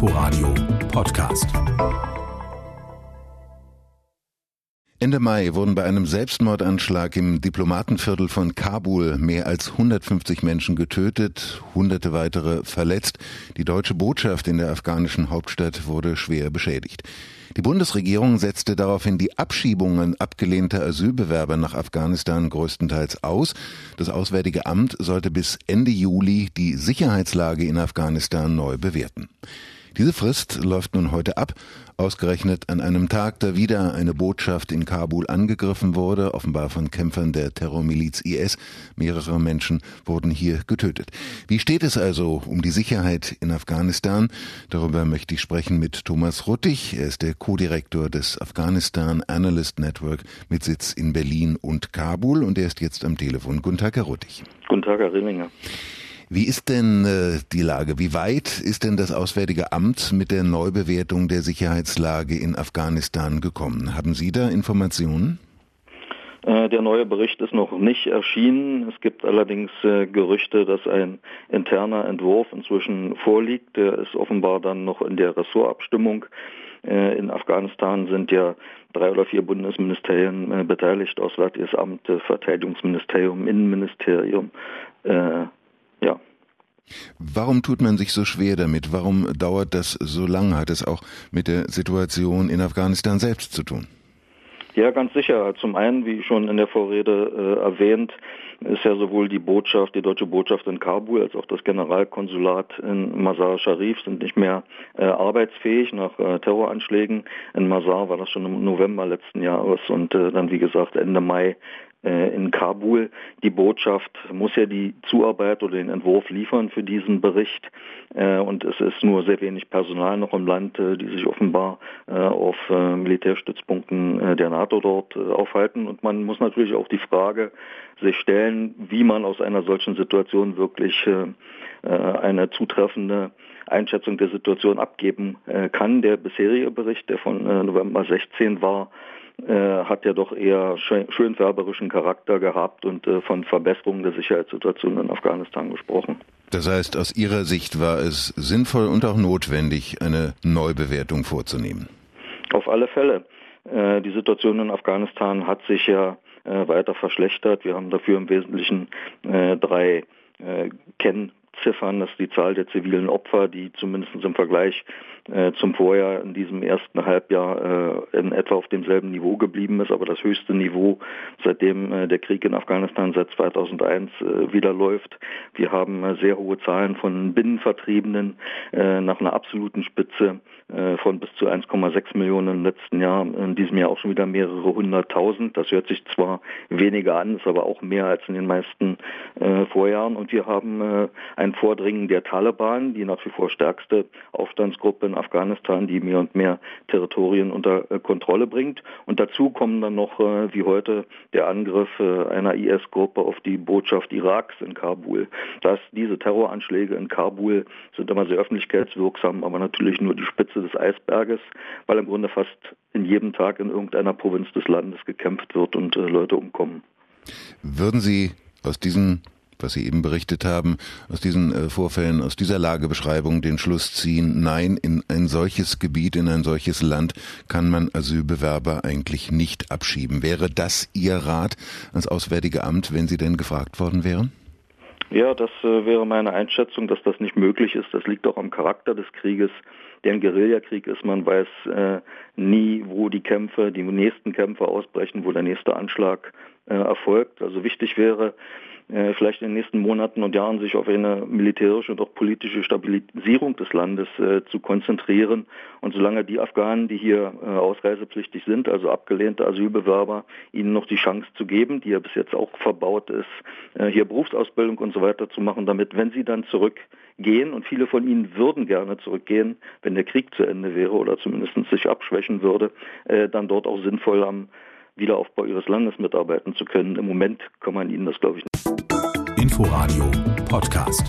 Inforadio Podcast. Ende Mai wurden bei einem Selbstmordanschlag im Diplomatenviertel von Kabul mehr als 150 Menschen getötet, hunderte weitere verletzt. Die deutsche Botschaft in der afghanischen Hauptstadt wurde schwer beschädigt. Die Bundesregierung setzte daraufhin die Abschiebungen abgelehnter Asylbewerber nach Afghanistan größtenteils aus. Das Auswärtige Amt sollte bis Ende Juli die Sicherheitslage in Afghanistan neu bewerten. Diese Frist läuft nun heute ab, ausgerechnet an einem Tag, da wieder eine Botschaft in Kabul angegriffen wurde, offenbar von Kämpfern der Terrormiliz IS. Mehrere Menschen wurden hier getötet. Wie steht es also um die Sicherheit in Afghanistan? Darüber möchte ich sprechen mit Thomas Ruttig. Er ist der Co-Direktor des Afghanistan Analyst Network mit Sitz in Berlin und Kabul und er ist jetzt am Telefon. Guten Tag, Herr Ruttig. Guten Tag, Herr Rillinger. Wie ist denn äh, die Lage? Wie weit ist denn das Auswärtige Amt mit der Neubewertung der Sicherheitslage in Afghanistan gekommen? Haben Sie da Informationen? Äh, der neue Bericht ist noch nicht erschienen. Es gibt allerdings äh, Gerüchte, dass ein interner Entwurf inzwischen vorliegt. Der ist offenbar dann noch in der Ressortabstimmung. Äh, in Afghanistan sind ja drei oder vier Bundesministerien beteiligt, Auswärtiges Amt, Verteidigungsministerium, Innenministerium, ja. Warum tut man sich so schwer damit? Warum dauert das so lange? Hat es auch mit der Situation in Afghanistan selbst zu tun? Ja, ganz sicher. Zum einen, wie schon in der Vorrede äh, erwähnt, ist ja sowohl die Botschaft, die deutsche Botschaft in Kabul als auch das Generalkonsulat in Mazar Sharif sind nicht mehr äh, arbeitsfähig nach äh, Terroranschlägen. In Mazar war das schon im November letzten Jahres und äh, dann wie gesagt Ende Mai in Kabul. Die Botschaft muss ja die Zuarbeit oder den Entwurf liefern für diesen Bericht. Äh, und es ist nur sehr wenig Personal noch im Land, äh, die sich offenbar auf Militärstützpunkten der NATO dort aufhalten. Und man muss natürlich auch die Frage sich stellen, wie man aus einer solchen Situation wirklich eine zutreffende Einschätzung der Situation abgeben kann. Der bisherige Bericht, der von November 16 war, äh, hat ja doch eher schönfärberischen Charakter gehabt und äh, von Verbesserungen der Sicherheitssituation in Afghanistan gesprochen. Das heißt, aus Ihrer Sicht war es sinnvoll und auch notwendig, eine Neubewertung vorzunehmen? Auf alle Fälle. Äh, die Situation in Afghanistan hat sich ja äh, weiter verschlechtert. Wir haben dafür im Wesentlichen äh, drei Kenn Ziffern, das ist die Zahl der zivilen Opfer, die zumindest im Vergleich äh, zum Vorjahr in diesem ersten Halbjahr äh, in etwa auf demselben Niveau geblieben ist, aber das höchste Niveau, seitdem äh, der Krieg in Afghanistan seit 2001 äh, wieder läuft. Wir haben äh, sehr hohe Zahlen von Binnenvertriebenen äh, nach einer absoluten Spitze von bis zu 1,6 Millionen im letzten Jahr, in diesem Jahr auch schon wieder mehrere hunderttausend. Das hört sich zwar weniger an, ist aber auch mehr als in den meisten Vorjahren. Und wir haben ein ein Vordringen der Taliban, die nach wie vor stärkste Aufstandsgruppe in Afghanistan, die mehr und mehr Territorien unter äh, Kontrolle bringt. Und dazu kommen dann noch, äh, wie heute, der Angriff äh, einer IS-Gruppe auf die Botschaft Iraks in Kabul. Dass diese Terroranschläge in Kabul sind immer sehr öffentlichkeitswirksam, aber natürlich nur die Spitze des Eisberges, weil im Grunde fast in jedem Tag in irgendeiner Provinz des Landes gekämpft wird und Leute umkommen. Würden Sie aus diesen was Sie eben berichtet haben, aus diesen äh, Vorfällen, aus dieser Lagebeschreibung den Schluss ziehen, nein, in ein solches Gebiet, in ein solches Land kann man Asylbewerber eigentlich nicht abschieben. Wäre das Ihr Rat ans Auswärtige Amt, wenn Sie denn gefragt worden wären? Ja, das äh, wäre meine Einschätzung, dass das nicht möglich ist. Das liegt auch am Charakter des Krieges, der ein Guerillakrieg ist. Man weiß äh, nie, wo die Kämpfe, die nächsten Kämpfe ausbrechen, wo der nächste Anschlag äh, erfolgt. Also wichtig wäre, äh, vielleicht in den nächsten Monaten und Jahren sich auf eine militärische und auch politische Stabilisierung des Landes äh, zu konzentrieren. Und solange die Afghanen, die hier äh, ausreisepflichtig sind, also abgelehnte Asylbewerber, ihnen noch die Chance zu geben, die ja bis jetzt auch verbaut ist, äh, hier Berufsausbildung und so weiter zu machen, damit, wenn sie dann zurückgehen, und viele von ihnen würden gerne zurückgehen, wenn der Krieg zu Ende wäre oder zumindest sich abschwächen würde, äh, dann dort auch sinnvoll am Wiederaufbau ihres Landes mitarbeiten zu können. Im Moment kann man ihnen das, glaube ich, nicht. Inforadio Podcast.